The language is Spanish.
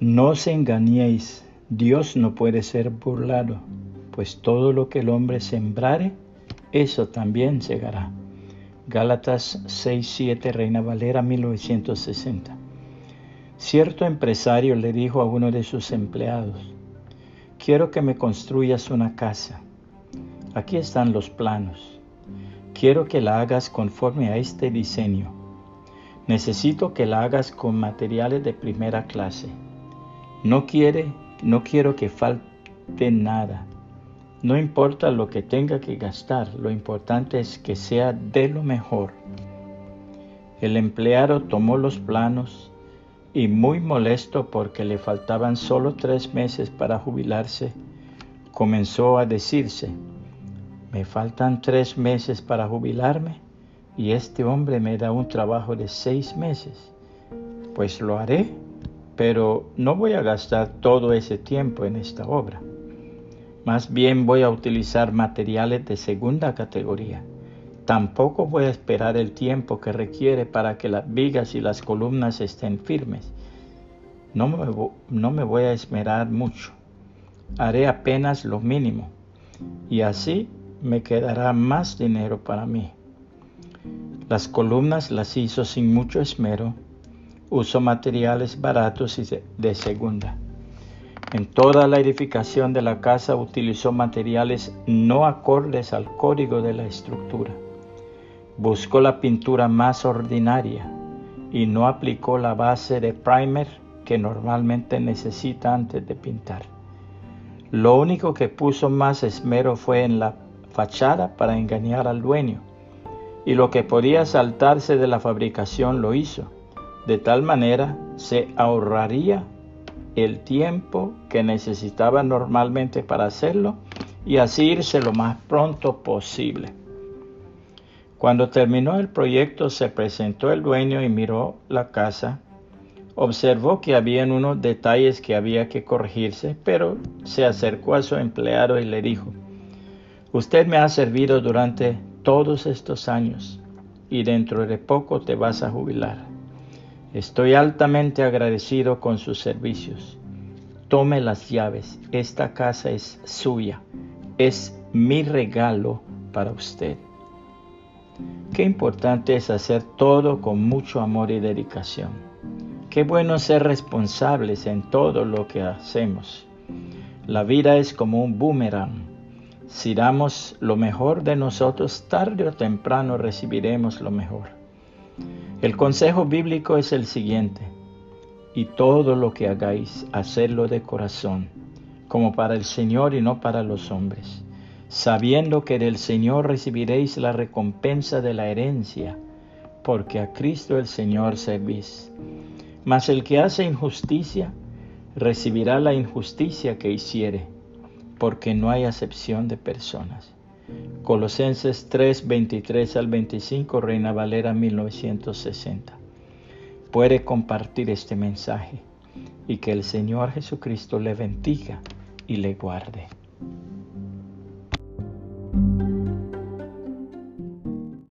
No os engañéis, Dios no puede ser burlado, pues todo lo que el hombre sembrare, eso también segará. Gálatas 6-7, Reina Valera 1960. Cierto empresario le dijo a uno de sus empleados, quiero que me construyas una casa. Aquí están los planos. Quiero que la hagas conforme a este diseño. Necesito que la hagas con materiales de primera clase. No quiere, no quiero que falte nada. No importa lo que tenga que gastar, lo importante es que sea de lo mejor. El empleado tomó los planos y muy molesto porque le faltaban solo tres meses para jubilarse, comenzó a decirse, me faltan tres meses para jubilarme y este hombre me da un trabajo de seis meses. Pues lo haré, pero no voy a gastar todo ese tiempo en esta obra. Más bien voy a utilizar materiales de segunda categoría. Tampoco voy a esperar el tiempo que requiere para que las vigas y las columnas estén firmes. No me, no me voy a esmerar mucho. Haré apenas lo mínimo y así me quedará más dinero para mí. Las columnas las hizo sin mucho esmero. Usó materiales baratos y de segunda. En toda la edificación de la casa utilizó materiales no acordes al código de la estructura. Buscó la pintura más ordinaria y no aplicó la base de primer que normalmente necesita antes de pintar. Lo único que puso más esmero fue en la fachada para engañar al dueño, y lo que podía saltarse de la fabricación lo hizo. De tal manera se ahorraría el tiempo que necesitaba normalmente para hacerlo y así irse lo más pronto posible. Cuando terminó el proyecto se presentó el dueño y miró la casa. Observó que habían unos detalles que había que corregirse, pero se acercó a su empleado y le dijo, Usted me ha servido durante todos estos años y dentro de poco te vas a jubilar. Estoy altamente agradecido con sus servicios. Tome las llaves. Esta casa es suya. Es mi regalo para usted. Qué importante es hacer todo con mucho amor y dedicación. Qué bueno ser responsables en todo lo que hacemos. La vida es como un boomerang. Si damos lo mejor de nosotros, tarde o temprano recibiremos lo mejor. El consejo bíblico es el siguiente, y todo lo que hagáis, hacedlo de corazón, como para el Señor y no para los hombres, sabiendo que del Señor recibiréis la recompensa de la herencia, porque a Cristo el Señor servís. Mas el que hace injusticia, recibirá la injusticia que hiciere, porque no hay acepción de personas. Colosenses 3, 23 al 25, Reina Valera 1960. Puede compartir este mensaje y que el Señor Jesucristo le bendiga y le guarde.